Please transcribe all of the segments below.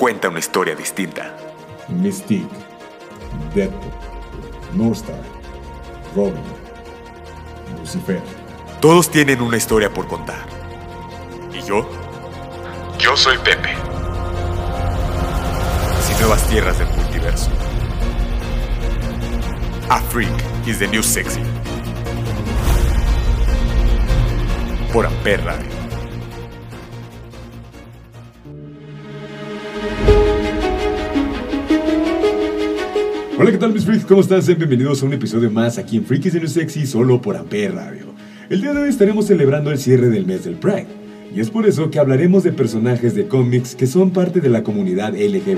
cuenta una historia distinta. Mystique, Deadpool, Northstar, Robin, Lucifer. Todos tienen una historia por contar. ¿Y yo? Yo soy Pepe. Sin nuevas tierras del multiverso. A freak is the new sexy. Por Amper Radio. Hola, ¿qué tal mis freaks? ¿Cómo están? Bienvenidos a un episodio más aquí en Freakies New Sexy solo por Amper Radio. El día de hoy estaremos celebrando el cierre del mes del Pride. Y es por eso que hablaremos de personajes de cómics que son parte de la comunidad LGBT+.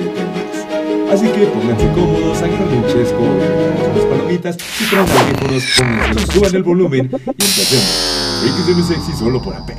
Así que pónganse cómodos, hagan un chesco, con las palomitas y traen audífonos, suban el volumen y empecemos. Freakies New Sexy solo por. Amper,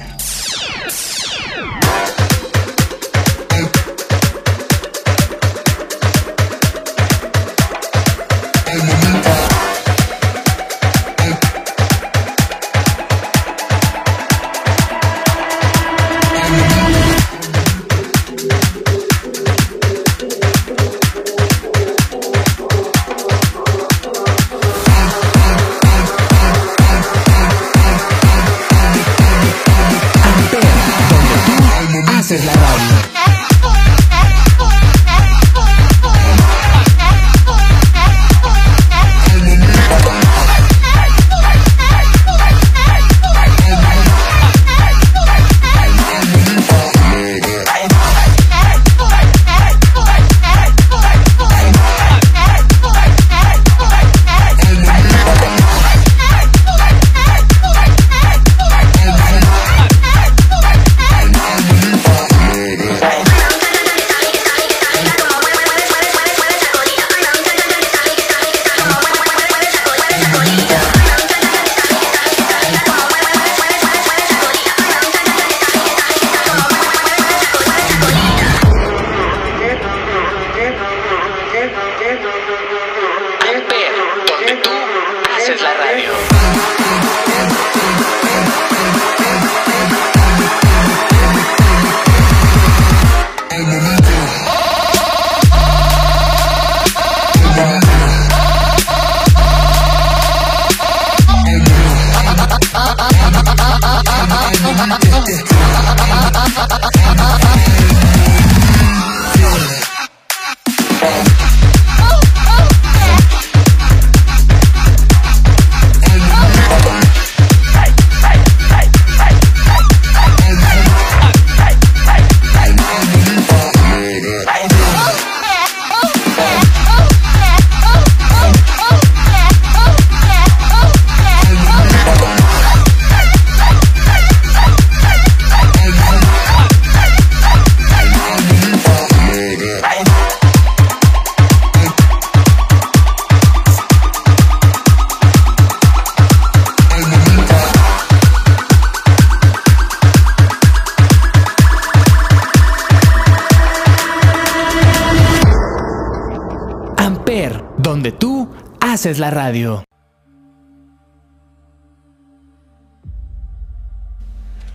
haces la radio.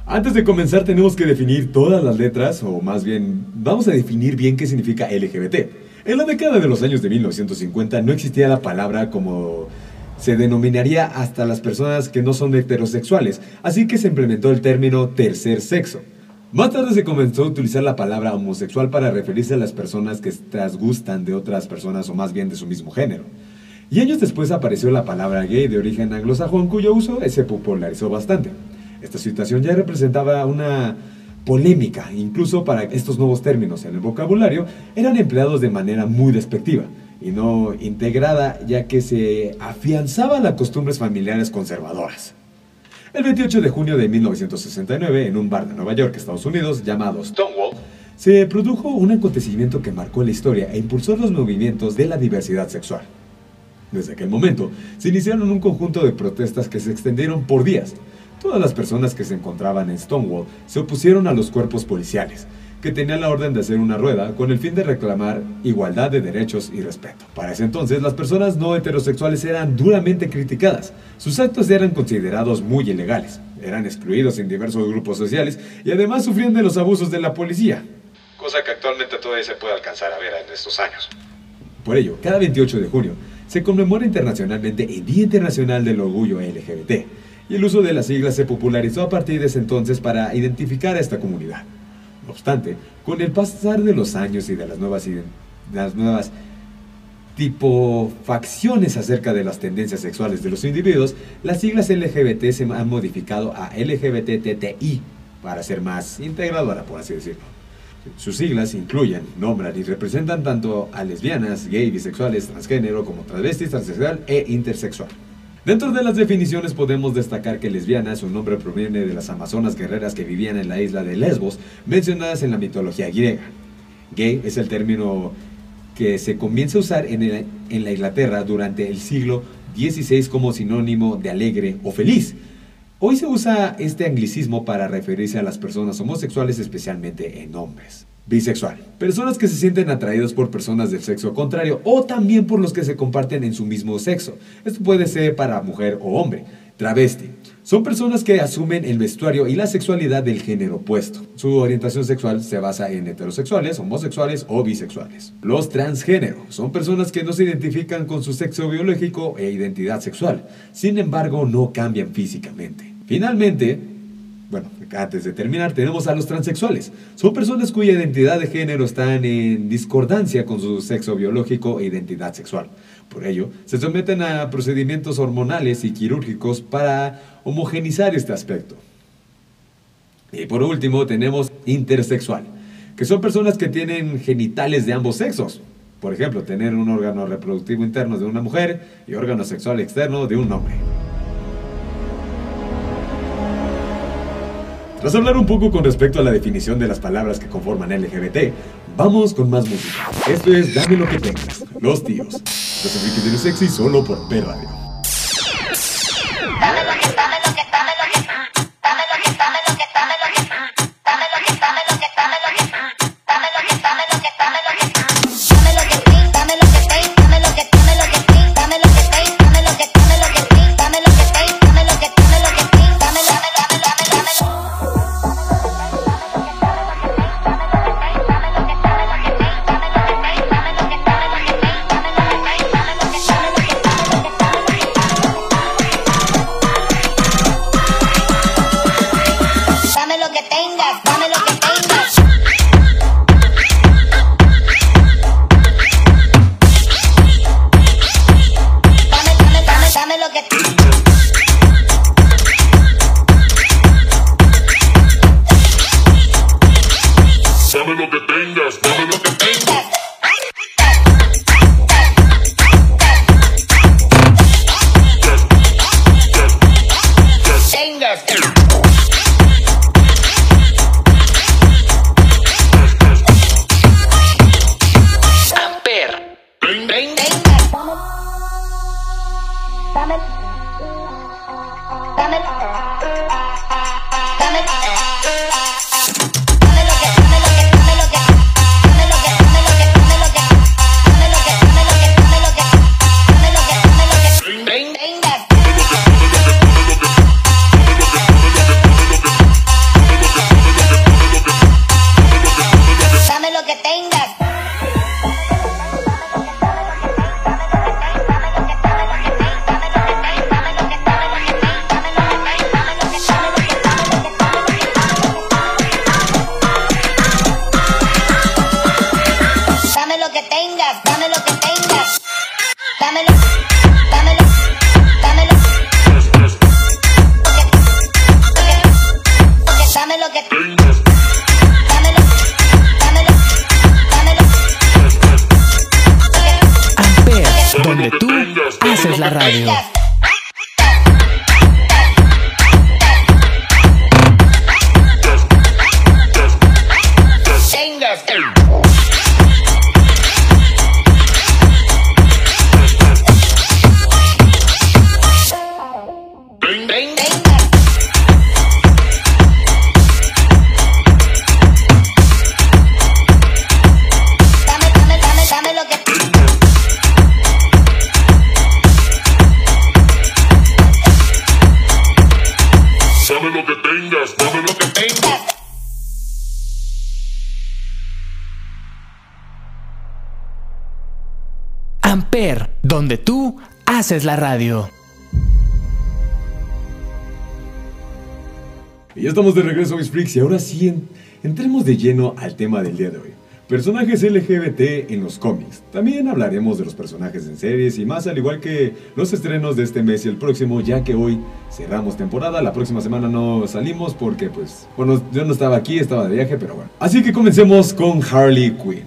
Antes de comenzar tenemos que definir todas las letras, o más bien, vamos a definir bien qué significa LGBT. En la década de los años de 1950 no existía la palabra como se denominaría hasta las personas que no son heterosexuales, así que se implementó el término tercer sexo. Más tarde se comenzó a utilizar la palabra homosexual para referirse a las personas que trasgustan de otras personas o más bien de su mismo género. Y años después apareció la palabra gay de origen anglosajón cuyo uso se popularizó bastante. Esta situación ya representaba una polémica, incluso para estos nuevos términos en el vocabulario eran empleados de manera muy despectiva y no integrada, ya que se afianzaban las costumbres familiares conservadoras. El 28 de junio de 1969, en un bar de Nueva York, Estados Unidos, llamado Stonewall, se produjo un acontecimiento que marcó la historia e impulsó los movimientos de la diversidad sexual. Desde aquel momento, se iniciaron un conjunto de protestas que se extendieron por días. Todas las personas que se encontraban en Stonewall se opusieron a los cuerpos policiales, que tenían la orden de hacer una rueda con el fin de reclamar igualdad de derechos y respeto. Para ese entonces, las personas no heterosexuales eran duramente criticadas. Sus actos eran considerados muy ilegales, eran excluidos en diversos grupos sociales y además sufrían de los abusos de la policía. Cosa que actualmente todavía se puede alcanzar a ver en estos años. Por ello, cada 28 de junio se conmemora internacionalmente el Día Internacional del Orgullo LGBT, y el uso de las siglas se popularizó a partir de ese entonces para identificar a esta comunidad. No obstante, con el pasar de los años y de las nuevas, las acerca de las tendencias sexuales de los individuos, las siglas LGBT se han modificado a LGBTTI para ser más integradora, por así decirlo. Sus siglas incluyen, nombran y representan tanto a lesbianas, gay, bisexuales, transgénero como travestis, transexual e intersexual. Dentro de las definiciones podemos destacar que lesbiana, su nombre proviene de las amazonas guerreras que vivían en la isla de Lesbos, mencionadas en la mitología griega. Gay es el término que se comienza a usar en, en la Inglaterra durante el siglo XVI como sinónimo de alegre o feliz, Hoy se usa este anglicismo para referirse a las personas homosexuales, especialmente en hombres. Bisexual. Personas que se sienten atraídas por personas del sexo contrario o también por los que se comparten en su mismo sexo. Esto puede ser para mujer o hombre. Travesti. Son personas que asumen el vestuario y la sexualidad del género opuesto. Su orientación sexual se basa en heterosexuales, homosexuales o bisexuales. Los transgénero son personas que no se identifican con su sexo biológico e identidad sexual. Sin embargo, no cambian físicamente. Finalmente, bueno, antes de terminar, tenemos a los transexuales. Son personas cuya identidad de género están en discordancia con su sexo biológico e identidad sexual. Por ello, se someten a procedimientos hormonales y quirúrgicos para homogenizar este aspecto. Y por último, tenemos intersexual, que son personas que tienen genitales de ambos sexos. Por ejemplo, tener un órgano reproductivo interno de una mujer y órgano sexual externo de un hombre. Tras hablar un poco con respecto a la definición de las palabras que conforman LGBT, vamos con más música. Esto es Dame lo que tengas, Los Tíos. Los de Sexy solo por P Radio. Haces la radio. Y ya estamos de regreso, mis freaks, y ahora sí en- entremos de lleno al tema del día de hoy. Personajes LGBT en los cómics. También hablaremos de los personajes en series y más, al igual que los estrenos de este mes y el próximo, ya que hoy cerramos temporada. La próxima semana no salimos porque, pues, bueno, yo no estaba aquí, estaba de viaje, pero bueno. Así que comencemos con Harley Quinn.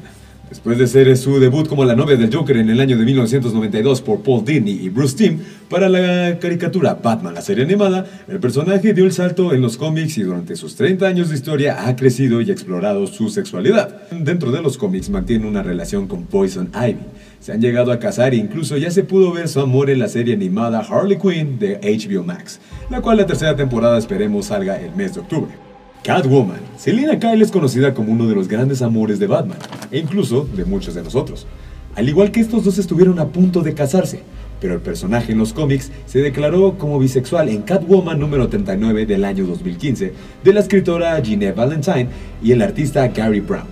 Después de ser su debut como la novia del Joker en el año de 1992 por Paul Dini y Bruce Timm para la caricatura Batman, la serie animada, el personaje dio el salto en los cómics y durante sus 30 años de historia ha crecido y explorado su sexualidad. Dentro de los cómics mantiene una relación con Poison Ivy. Se han llegado a casar e incluso ya se pudo ver su amor en la serie animada Harley Quinn de HBO Max, la cual la tercera temporada esperemos salga el mes de octubre. Catwoman. Selina Kyle es conocida como uno de los grandes amores de Batman, e incluso de muchos de nosotros. Al igual que estos dos estuvieron a punto de casarse, pero el personaje en los cómics se declaró como bisexual en Catwoman número 39 del año 2015 de la escritora Jeanette Valentine y el artista Gary Brown.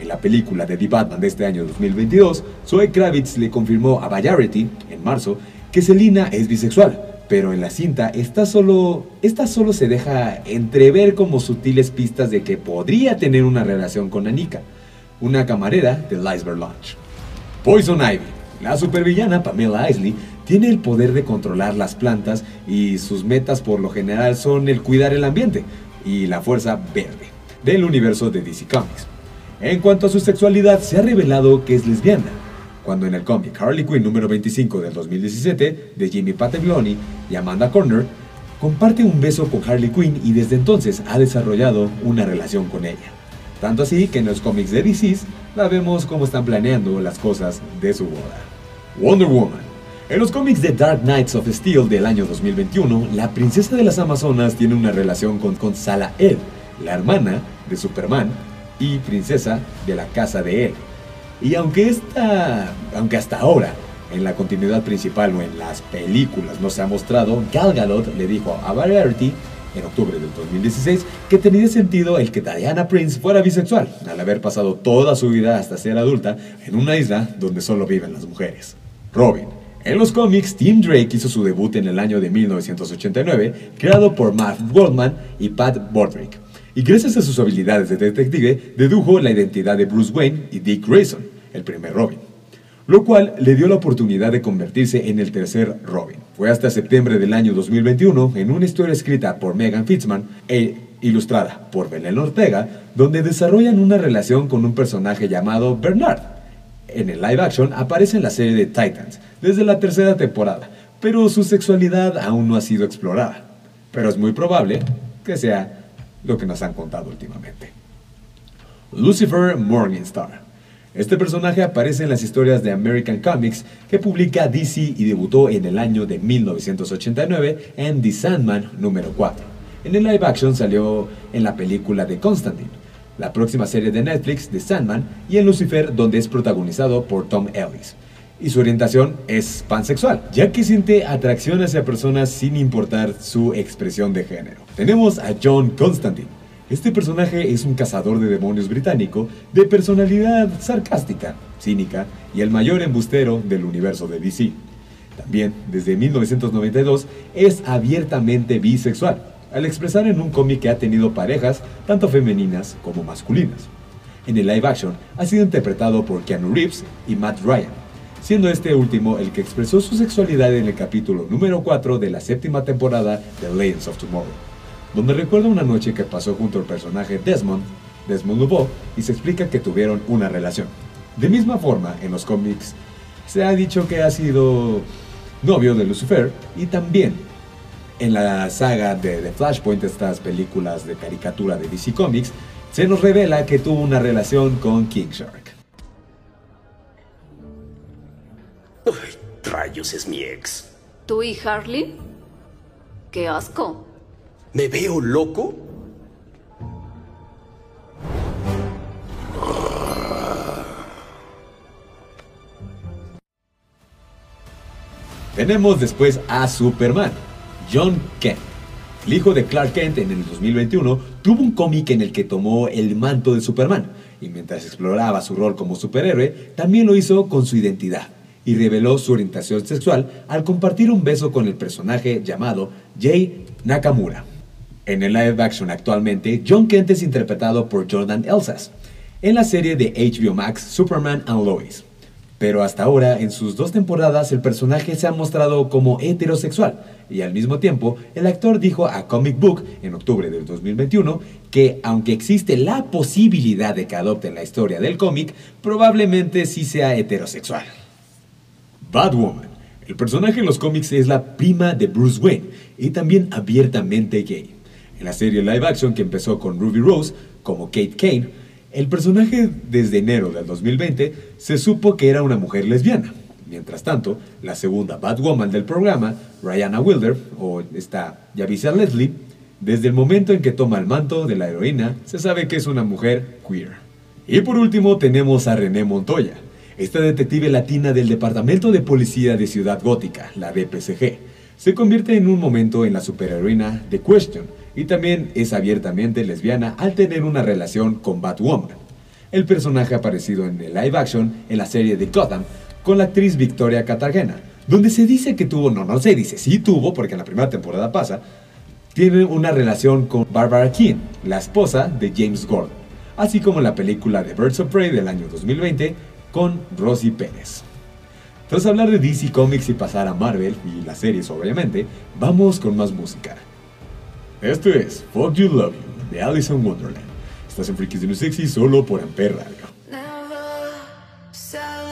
En la película de The Batman de este año 2022, Zoe Kravitz le confirmó a Variety, en marzo, que Selina es bisexual, pero en la cinta esta solo, esta solo se deja entrever como sutiles pistas de que podría tener una relación con Anika, una camarera del Iceberg Lodge. Poison Ivy. La supervillana Pamela Isley tiene el poder de controlar las plantas y sus metas por lo general son el cuidar el ambiente y la fuerza verde del universo de DC Comics. En cuanto a su sexualidad, se ha revelado que es lesbiana, cuando en el cómic Harley Quinn número 25 del 2017 de Jimmy Patagloni y Amanda Corner comparte un beso con Harley Quinn y desde entonces ha desarrollado una relación con ella. Tanto así que en los cómics de DC la vemos como están planeando las cosas de su boda. Wonder Woman. En los cómics de Dark Knights of Steel del año 2021, la princesa de las Amazonas tiene una relación con Consala Ed, la hermana de Superman y princesa de la casa de él. Y aunque esta, aunque hasta ahora en la continuidad principal o en las películas no se ha mostrado, Gal Gadot le dijo a Variety en octubre del 2016 que tenía sentido el que Diana Prince fuera bisexual, al haber pasado toda su vida hasta ser adulta en una isla donde solo viven las mujeres. Robin. En los cómics, Tim Drake hizo su debut en el año de 1989, creado por Matt Goldman y Pat Bordrick. Y gracias a sus habilidades de detective, dedujo la identidad de Bruce Wayne y Dick Grayson, el primer Robin lo cual le dio la oportunidad de convertirse en el tercer Robin. Fue hasta septiembre del año 2021, en una historia escrita por Megan Fitzman e ilustrada por Belén Ortega, donde desarrollan una relación con un personaje llamado Bernard. En el live action aparece en la serie de Titans, desde la tercera temporada, pero su sexualidad aún no ha sido explorada. Pero es muy probable que sea lo que nos han contado últimamente. Lucifer Morningstar. Este personaje aparece en las historias de American Comics que publica DC y debutó en el año de 1989 en The Sandman número 4. En el live action salió en la película de Constantine, la próxima serie de Netflix de Sandman y en Lucifer donde es protagonizado por Tom Ellis. Y su orientación es pansexual, ya que siente atracción hacia personas sin importar su expresión de género. Tenemos a John Constantine, este personaje es un cazador de demonios británico de personalidad sarcástica, cínica y el mayor embustero del universo de DC. También, desde 1992, es abiertamente bisexual, al expresar en un cómic que ha tenido parejas tanto femeninas como masculinas. En el live action ha sido interpretado por Keanu Reeves y Matt Ryan, siendo este último el que expresó su sexualidad en el capítulo número 4 de la séptima temporada de Legends of Tomorrow donde recuerda una noche que pasó junto al personaje Desmond, Desmond Lobo, y se explica que tuvieron una relación. De misma forma, en los cómics se ha dicho que ha sido novio de Lucifer y también en la saga de, de Flashpoint, estas películas de caricatura de DC Comics, se nos revela que tuvo una relación con King Shark. Ay, rayos, es mi ex. ¿Tú y Harley? ¡Qué asco! ¿Me veo loco? Tenemos después a Superman, John Kent. El hijo de Clark Kent en el 2021 tuvo un cómic en el que tomó el manto de Superman y mientras exploraba su rol como superhéroe, también lo hizo con su identidad y reveló su orientación sexual al compartir un beso con el personaje llamado Jay Nakamura. En el live action actualmente, John Kent es interpretado por Jordan Elsas en la serie de HBO Max Superman and Lois. Pero hasta ahora, en sus dos temporadas, el personaje se ha mostrado como heterosexual. Y al mismo tiempo, el actor dijo a Comic Book en octubre del 2021 que, aunque existe la posibilidad de que adopten la historia del cómic, probablemente sí sea heterosexual. Batwoman. El personaje en los cómics es la prima de Bruce Wayne y también abiertamente gay. En la serie live action que empezó con Ruby Rose como Kate Kane, el personaje desde enero del 2020 se supo que era una mujer lesbiana. Mientras tanto, la segunda Batwoman del programa, Rihanna Wilder, o esta Yavisa Leslie, desde el momento en que toma el manto de la heroína, se sabe que es una mujer queer. Y por último tenemos a René Montoya, esta detective latina del Departamento de Policía de Ciudad Gótica, la DPCG. Se convierte en un momento en la superheroína The Question, y también es abiertamente lesbiana al tener una relación con Batwoman. El personaje aparecido en el live action en la serie de Gotham con la actriz Victoria Cartagena, donde se dice que tuvo, no, no se dice, sí tuvo, porque en la primera temporada pasa, tiene una relación con Barbara Keane, la esposa de James Gordon, así como en la película de Birds of Prey del año 2020 con Rosie Pérez. Tras hablar de DC Comics y pasar a Marvel y las series obviamente, vamos con más música. Esto es Fuck You Love You de Alice in Wonderland. Estás en Freakies de Sexy solo por Ampere Radio. Never sell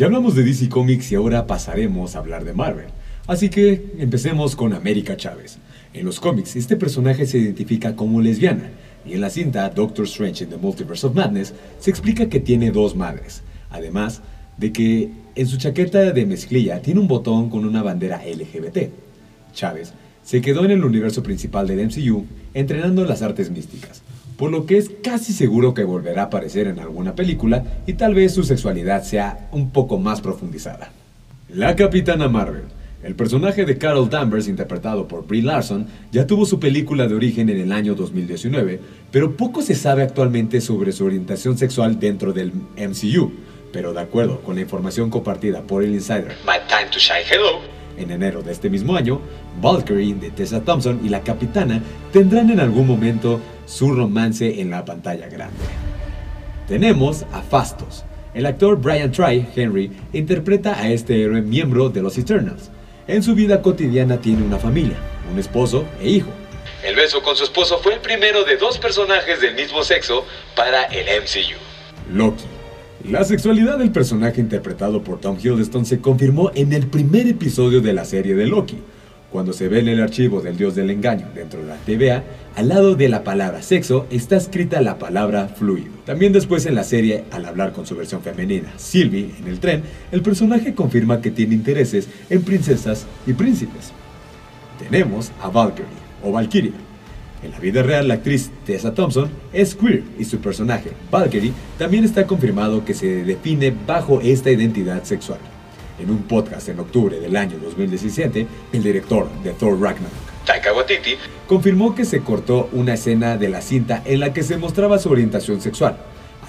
ya hablamos de DC Comics y ahora pasaremos a hablar de Marvel. Así que empecemos con América Chávez. En los cómics, este personaje se identifica como lesbiana, y en la cinta Doctor Strange in the Multiverse of Madness se explica que tiene dos madres, además de que en su chaqueta de mezclilla tiene un botón con una bandera LGBT. Chávez se quedó en el universo principal del MCU entrenando las artes místicas, por lo que es casi seguro que volverá a aparecer en alguna película y tal vez su sexualidad sea un poco más profundizada. La Capitana Marvel. El personaje de Carol Danvers, interpretado por Brie Larson, ya tuvo su película de origen en el año 2019, pero poco se sabe actualmente sobre su orientación sexual dentro del MCU. Pero de acuerdo con la información compartida por el insider My Time to Shine Hello, en enero de este mismo año, Valkyrie de Tessa Thompson y la Capitana tendrán en algún momento su romance en la pantalla grande. Tenemos a Fastos. El actor Brian Try, Henry, interpreta a este héroe miembro de los Eternals. En su vida cotidiana tiene una familia, un esposo e hijo. El beso con su esposo fue el primero de dos personajes del mismo sexo para el MCU. Loki. La sexualidad del personaje interpretado por Tom Hiddleston se confirmó en el primer episodio de la serie de Loki, cuando se ve en el archivo del dios del engaño dentro de la TVA, al lado de la palabra sexo está escrita la palabra fluido. También después en la serie, al hablar con su versión femenina, Sylvie, en el tren, el personaje confirma que tiene intereses en princesas y príncipes. Tenemos a Valkyrie, o Valkyria. En la vida real, la actriz Tessa Thompson es queer y su personaje, Valkyrie, también está confirmado que se define bajo esta identidad sexual. En un podcast en octubre del año 2017, el director de Thor Ragnarok, Taika Waititi, confirmó que se cortó una escena de la cinta en la que se mostraba su orientación sexual.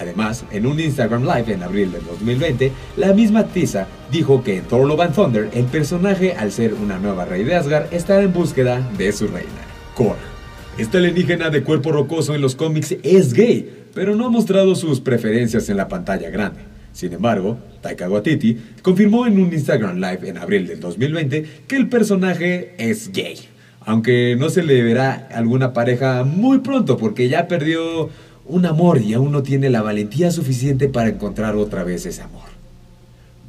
Además, en un Instagram Live en abril del 2020, la misma Tisa dijo que en Thor Love and Thunder el personaje, al ser una nueva rey de Asgard, estará en búsqueda de su reina, Korg. Este alienígena de cuerpo rocoso en los cómics es gay, pero no ha mostrado sus preferencias en la pantalla grande. Sin embargo, Taika Waititi confirmó en un Instagram Live en abril del 2020 que el personaje es gay, aunque no se le verá alguna pareja muy pronto porque ya perdió un amor y aún no tiene la valentía suficiente para encontrar otra vez ese amor.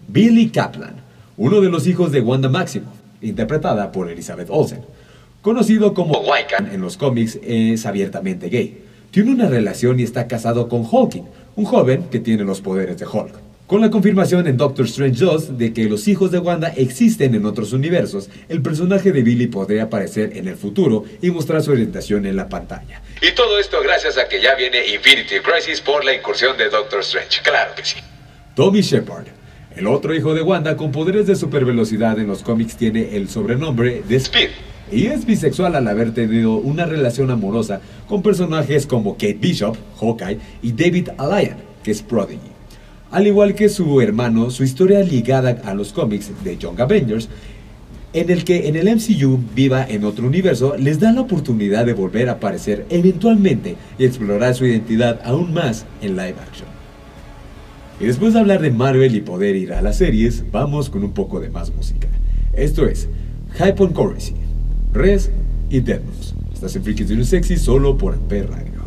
Billy Kaplan, uno de los hijos de Wanda Maximoff, interpretada por Elizabeth Olsen, conocido como Wiccan en los cómics, es abiertamente gay. Tiene una relación y está casado con Hawking, un joven que tiene los poderes de Hulk. Con la confirmación en Doctor Strange 2 de que los hijos de Wanda existen en otros universos, el personaje de Billy podría aparecer en el futuro y mostrar su orientación en la pantalla. Y todo esto gracias a que ya viene Infinity Crisis por la incursión de Doctor Strange, claro que sí. Tommy Shepard, el otro hijo de Wanda con poderes de supervelocidad en los cómics tiene el sobrenombre de Speed. Y es bisexual al haber tenido una relación amorosa con personajes como Kate Bishop, Hawkeye, y David Allian, que es Prodigy. Al igual que su hermano, su historia ligada a los cómics de Young Avengers, en el que en el MCU viva en otro universo, les da la oportunidad de volver a aparecer eventualmente y explorar su identidad aún más en live action. Y después de hablar de Marvel y poder ir a las series, vamos con un poco de más música. Esto es Hype on Currency, Res y Deadmos. Estás en Studio Sexy solo por Amper Radio.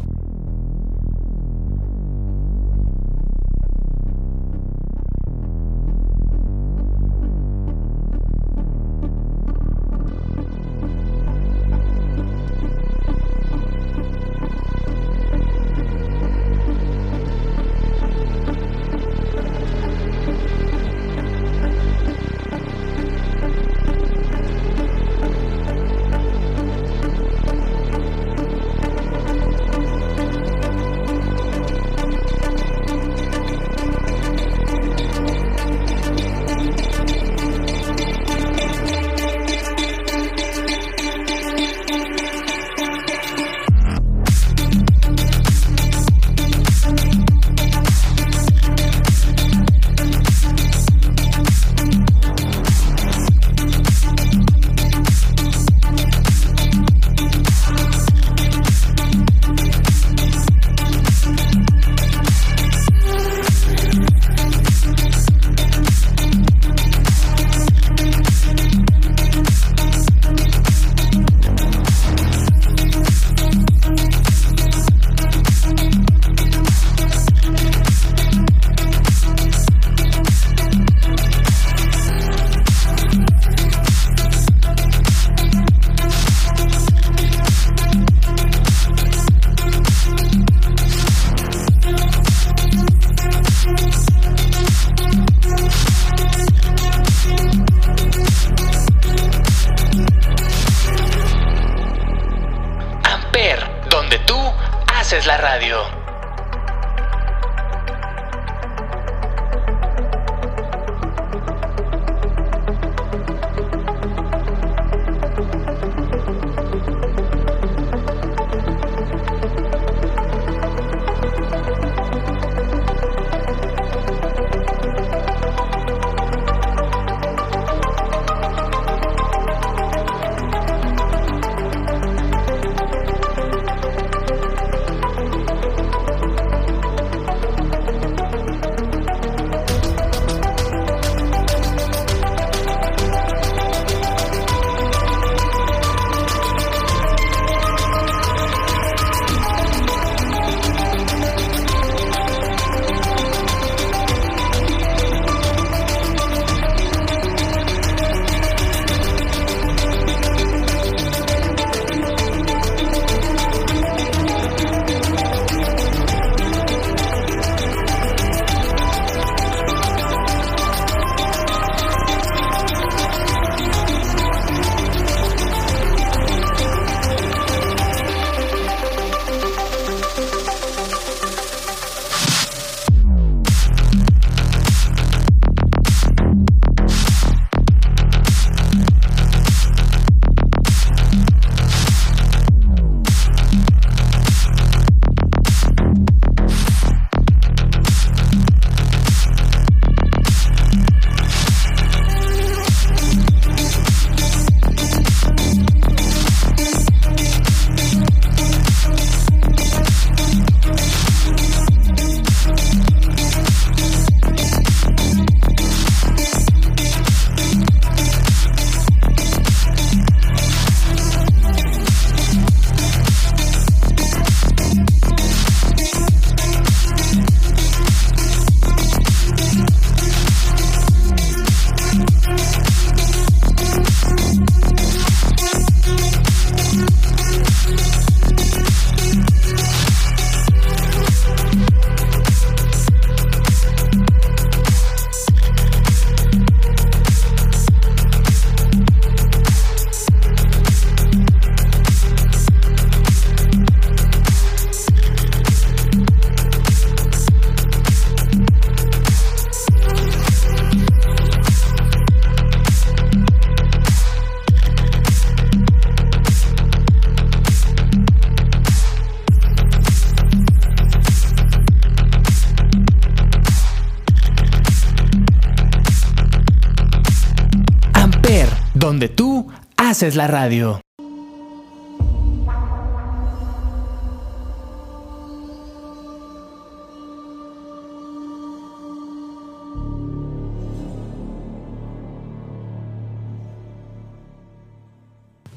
Haces la radio.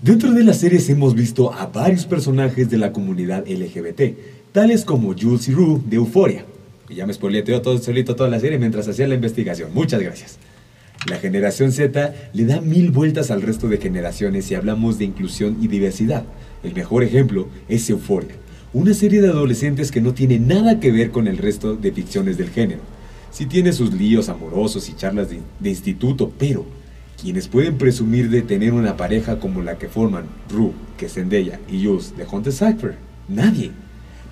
Dentro de las series hemos visto a varios personajes de la comunidad LGBT, tales como Jules y Rue de Euphoria. Y ya me spoileteó todo solito toda la serie mientras hacía la investigación. Muchas gracias. La generación Z le da mil vueltas al resto de generaciones si hablamos de inclusión y diversidad. El mejor ejemplo es Euphoria, una serie de adolescentes que no tiene nada que ver con el resto de ficciones del género. Sí tiene sus líos amorosos y charlas de, instituto, pero quienes pueden presumir de tener una pareja como la que forman Rue, que Zendaya, y Jules de Hunter Cypher? Nadie.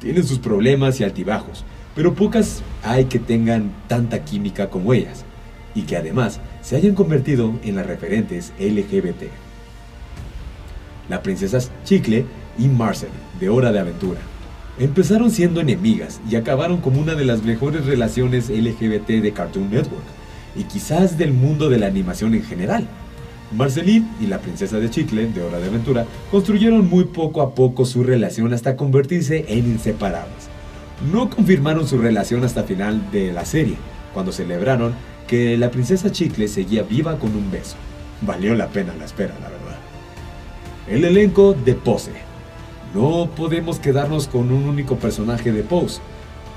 Tienen sus problemas y altibajos, pero pocas hay que tengan tanta química como ellas, y que además se hayan convertido en las referentes LGBT. La princesa Chicle y Marcel, de Hora de Aventura. Empezaron siendo enemigas y acabaron como una de las mejores relaciones LGBT de Cartoon Network y quizás del mundo de la animación en general. Marceline y la princesa de Chicle, de Hora de Aventura, construyeron muy poco a poco su relación hasta convertirse en inseparables. No confirmaron su relación hasta final de la serie, cuando celebraron que la princesa Chicle seguía viva con un beso. Valió la pena la espera, la verdad. El elenco de Pose. No podemos quedarnos con un único personaje de Pose,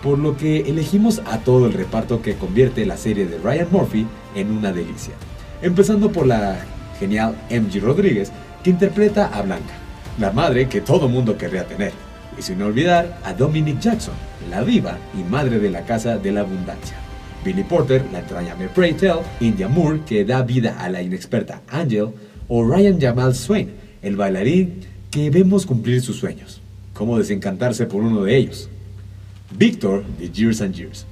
por lo que elegimos a todo el reparto que convierte la serie de Ryan Murphy en una delicia. Empezando por la genial MG Rodríguez, que interpreta a Blanca, la madre que todo mundo querría tener. Y sin olvidar a Dominic Jackson, la diva y madre de la casa de la abundancia. Billy Porter, la entrañable Pray Tell, India Moore, que da vida a la inexperta Angel, o Ryan Jamal Swain, el bailarín que vemos cumplir sus sueños. ¿Cómo desencantarse por uno de ellos? Victor de Years and Years.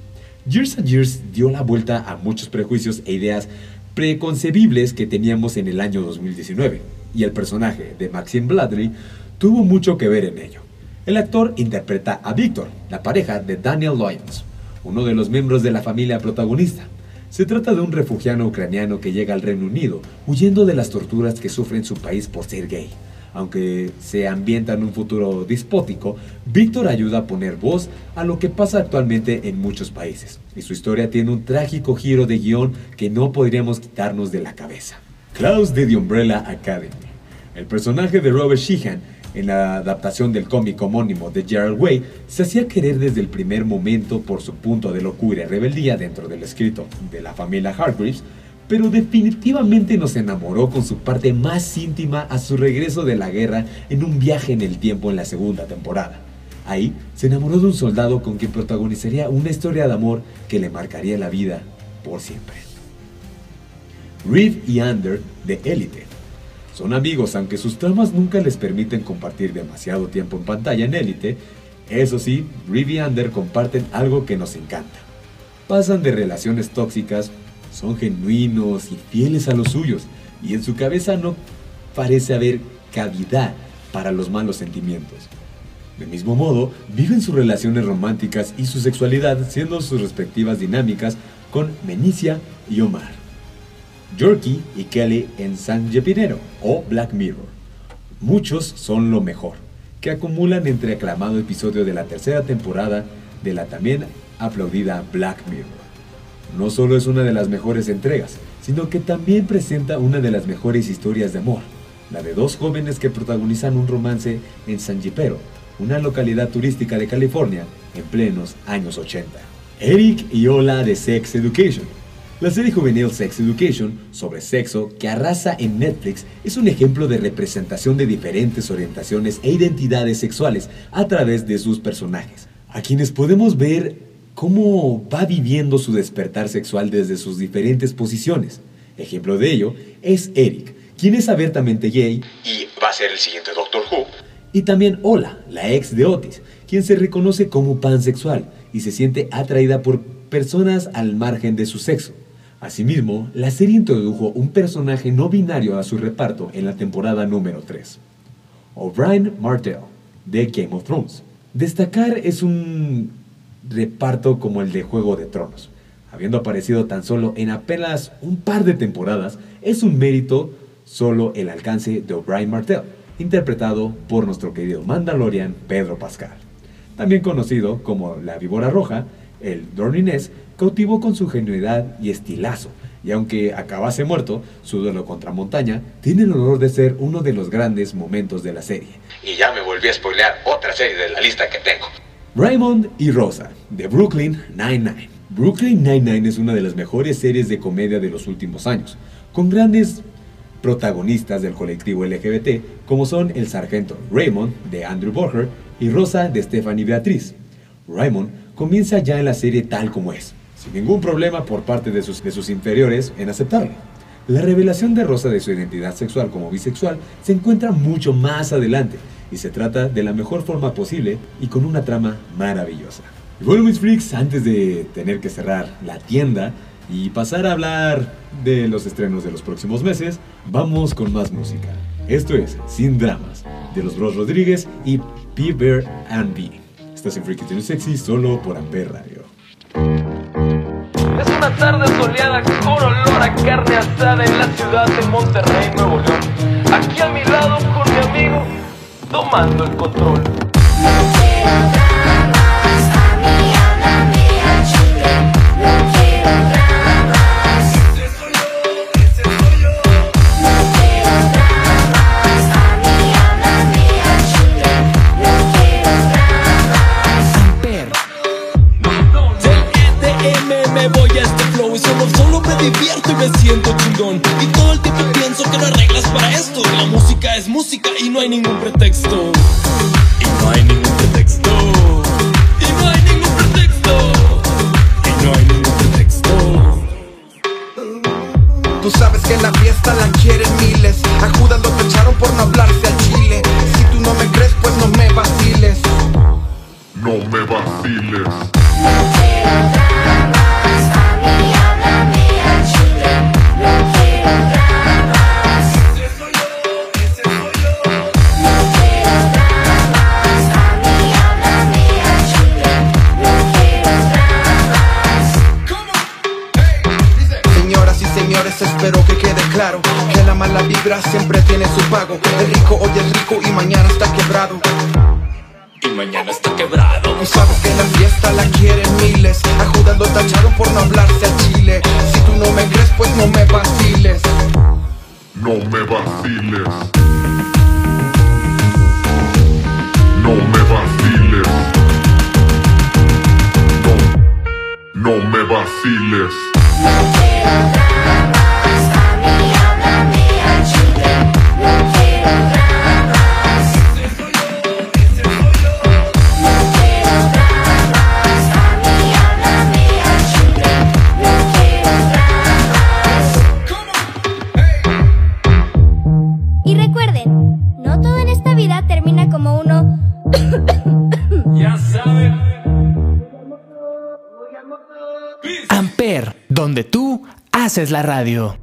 Years and Years dio la vuelta a muchos prejuicios e ideas preconcebibles que teníamos en el año 2019, y el personaje de Maxine Bladley tuvo mucho que ver en ello. El actor interpreta a Victor, la pareja de Daniel Lyons, uno de los miembros de la familia protagonista. Se trata de un refugiado ucraniano que llega al Reino Unido huyendo de las torturas que sufre en su país por ser gay. Aunque se ambienta en un futuro dispótico, Víctor ayuda a poner voz a lo que pasa actualmente en muchos países. Y su historia tiene un trágico giro de guion que no podríamos quitarnos de la cabeza. Klaus de The Umbrella Academy. El personaje de Robert Sheehan en la adaptación del cómic homónimo de Gerald Way, se hacía querer desde el primer momento por su punto de locura y rebeldía dentro del escrito de la familia Hargreaves, pero definitivamente nos enamoró con su parte más íntima a su regreso de la guerra en un viaje en el tiempo en la segunda temporada. Ahí se enamoró de un soldado con quien protagonizaría una historia de amor que le marcaría la vida por siempre. Reed y Ander de Elite. Son amigos aunque sus tramas nunca les permiten compartir demasiado tiempo en pantalla en Elite. Eso sí, Reed y Ander comparten algo que nos encanta. Pasan de relaciones tóxicas, son genuinos y fieles a los suyos, y en su cabeza no parece haber cavidad para los malos sentimientos. Del mismo modo, viven sus relaciones románticas y su sexualidad siendo sus respectivas dinámicas con Menicia y Omar. Yorkie y Kelly en San Gepinero o Black Mirror. Muchos son lo mejor, que acumulan entre aclamado episodio de la tercera temporada de la también aplaudida Black Mirror. No solo es una de las mejores entregas, sino que también presenta una de las mejores historias de amor, la de dos jóvenes que protagonizan un romance en San Gipero, una localidad turística de California en plenos años 80. Eric y Ola de Sex Education. La serie juvenil Sex Education sobre sexo que arrasa en Netflix es un ejemplo de representación de diferentes orientaciones e identidades sexuales a través de sus personajes, a quienes podemos ver cómo va viviendo su despertar sexual desde sus diferentes posiciones. Ejemplo de ello es Eric, quien es abiertamente gay Y va a ser el siguiente Doctor Who. y también Ola, la ex de Otis, quien se reconoce como pansexual y se siente atraída por personas al margen de su sexo. Asimismo, la serie introdujo un personaje no binario a su reparto en la temporada número 3. O'Brien Martell, de Game of Thrones. Destacar es un reparto como el de Juego de Tronos. Habiendo aparecido tan solo en apenas un par de temporadas, es un mérito solo el alcance de O'Brien Martell, interpretado por nuestro querido Mandalorian Pedro Pascal. También conocido como la víbora roja, el Dorninés cautivó con su genuidad y estilazo, y aunque acabase muerto, su duelo contra Montaña tiene el honor de ser uno de los grandes momentos de la serie. Y ya me volví a spoilear otra serie de la lista que tengo. Raymond y Rosa, de Brooklyn Nine-Nine. Brooklyn Nine-Nine es una de las mejores series de comedia de los últimos años, con grandes protagonistas del colectivo LGBT, como son el sargento Raymond, de Andrew Borger, y Rosa, de Stephanie Beatriz. Raymond comienza ya en la serie tal como es, sin ningún problema por parte de sus, de sus inferiores en aceptarlo. La revelación de Rosa de su identidad sexual como bisexual se encuentra mucho más adelante y se trata de la mejor forma posible y con una trama maravillosa. Y bueno, mis freaks, antes de tener que cerrar la tienda y pasar a hablar de los estrenos de los próximos meses, vamos con más música. Esto es Sin Dramas, de los Bros Rodríguez y P. Bear and B. Estás en Freaky Tune Sexy solo por Amper Radio. Es una tarde soleada con olor a carne asada en la ciudad de Monterrey, Nuevo León. Aquí a mi lado con mi amigo, tomando el control. Me siento chingón. Y todo el tiempo pienso que no hay reglas para esto. La música es música y no hay ningún pretexto. Y no hay ningún pretexto la radio.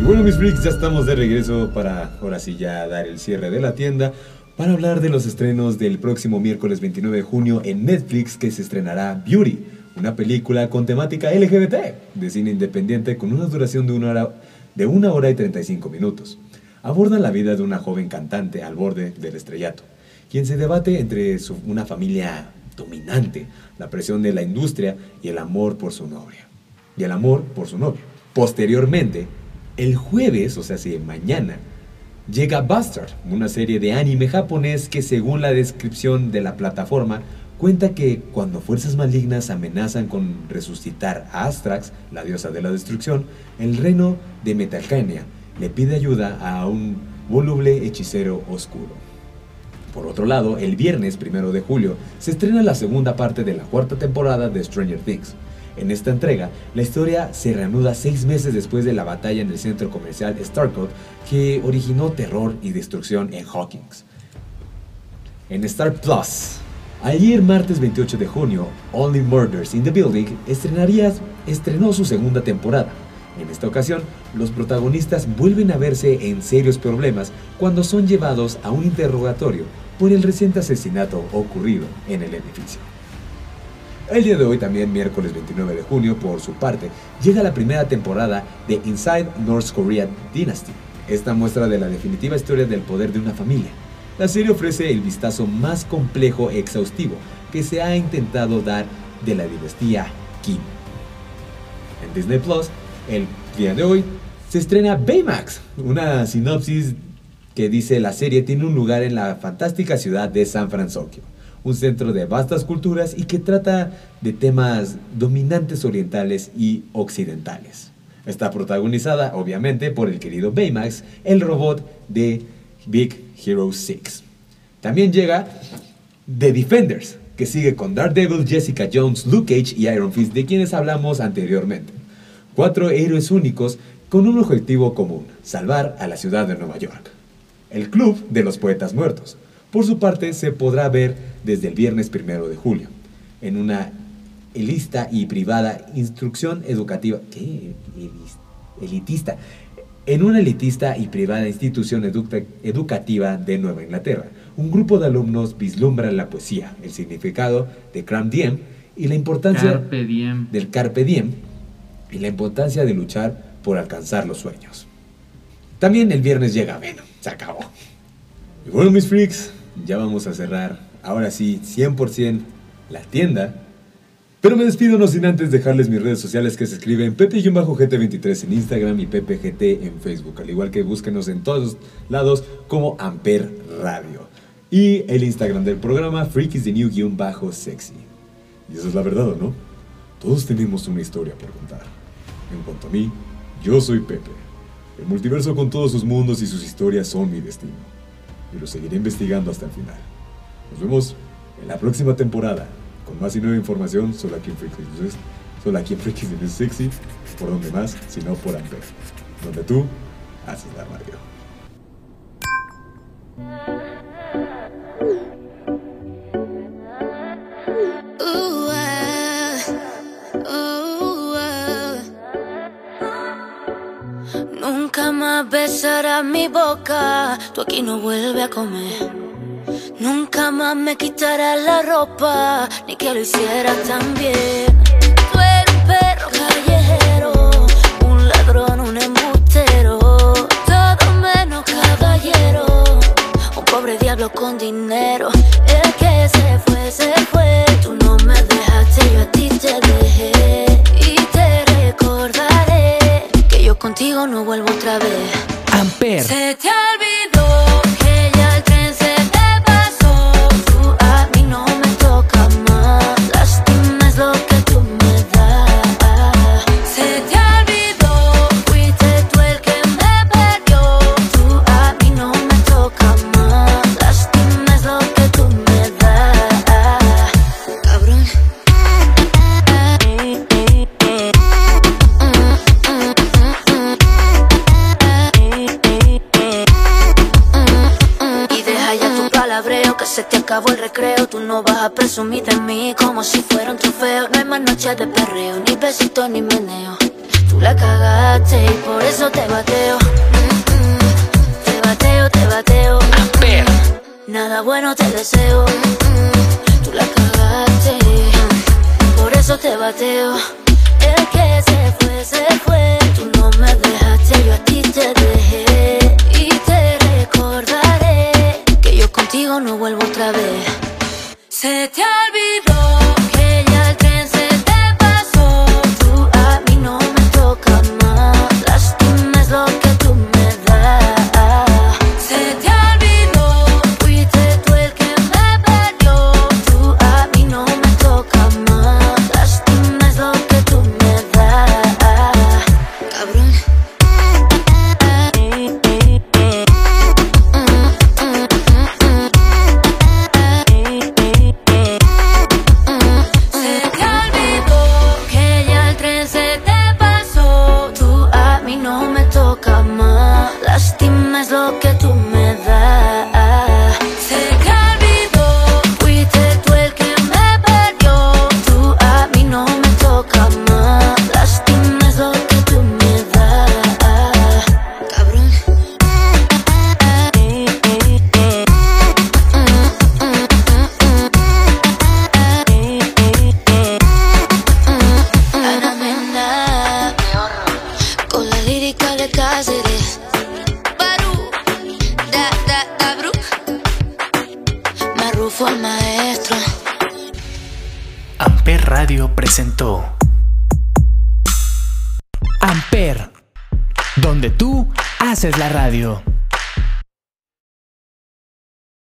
Y bueno, mis freaks, ya estamos de regreso para ahora sí ya dar el cierre de la tienda para hablar de los estrenos del próximo miércoles 29 de junio en Netflix que se estrenará Beauty, una película con temática LGBT de cine independiente con una duración de una hora, de una hora y 35 minutos. Aborda la vida de una joven cantante al borde del estrellato, quien se debate entre una familia dominante, la presión de la industria y el amor por su novia. Y el amor por su novio. Posteriormente, el jueves, o sea, si mañana, llega Bastard, una serie de anime japonés que según la descripción de la plataforma cuenta que cuando fuerzas malignas amenazan con resucitar a Astrax, la diosa de la destrucción, el reino de Metacania le pide ayuda a un voluble hechicero oscuro. Por otro lado, el viernes primero de julio se estrena la segunda parte de la cuarta temporada de Stranger Things. En esta entrega, la historia se reanuda seis meses después de la batalla en el centro comercial Starcourt que originó terror y destrucción en Hawkins. En Star Plus, ayer martes 28 de junio, Only Murders in the Building estrenaría, estrenó su segunda temporada. En esta ocasión, los protagonistas vuelven a verse en serios problemas cuando son llevados a un interrogatorio por el reciente asesinato ocurrido en el edificio. El día de hoy, también miércoles 29 de junio, por su parte, llega la primera temporada de Inside North Korea Dynasty. Esta muestra de la definitiva historia del poder de una familia. La serie ofrece el vistazo más complejo e exhaustivo que se ha intentado dar de la dinastía Kim. En Disney Plus, el día de hoy, se estrena Baymax, una sinopsis que dice la serie tiene un lugar en la fantástica ciudad de San Francisco, un centro de vastas culturas y que trata de temas dominantes orientales y occidentales. Está protagonizada, obviamente, por el querido Baymax, el robot de Big Hero 6. También llega The Defenders, que sigue con Daredevil, Jessica Jones, Luke Cage y Iron Fist, de quienes hablamos anteriormente. Cuatro héroes únicos con un objetivo común, salvar a la ciudad de Nueva York. El Club de los Poetas Muertos. Por su parte, se podrá ver desde el viernes primero de julio, en una elista y privada instrucción educativa. ¿Qué? Elitista. En una elitista y privada institución educa- educativa de Nueva Inglaterra, un grupo de alumnos vislumbra la poesía, el significado de Cram Diem y la importancia Carpe diem. del Carpe Diem y la importancia de luchar por alcanzar los sueños. También el viernes llega Venom, se acabó. Y bueno, mis freaks, ya vamos a cerrar, ahora sí, 100% la tienda. Pero me despido no sin antes dejarles mis redes sociales que se escriben Pepe-GT23 en Instagram y PepeGT en Facebook, al igual que búsquenos en todos lados como Amper Radio. Y el Instagram del programa Freak is the New-Sexy. Y eso es la verdad, ¿o no? Todos tenemos una historia por contar. En cuanto a mí, yo soy Pepe. El multiverso con todos sus mundos y sus historias son mi destino. Y lo seguiré investigando hasta el final. Nos vemos en la próxima temporada con más y nueva información solo aquí en Freaks solo aquí en Freaks Sexy, por donde más, sino por Amper, donde tú haces la radio. Nunca más besarás mi boca, tú aquí no vuelves a comer. Nunca más me quitarás la ropa, ni que lo hicieras también. Tú eres un perro callejero, un ladrón, un embustero, todo menos caballero, un pobre diablo con dinero. El que se fue, se fue, tú no me dejaste, yo a ti te dejé. Contigo no vuelvo otra vez. Amper. Se te no vas a presumir de mí como si fuera un trofeo. No hay más noches de perreo, ni besito ni meneo. Tú la cagaste y por eso te bateo. Mm, mm. Te bateo, te bateo. Nada bueno te deseo. Mm, mm. Tú la cagaste, por eso te bateo. El que se fue, se fue. Tú no me dejaste, yo a ti te dejé. Y te recordaré que yo contigo no vuelvo otra vez. Se te olvidó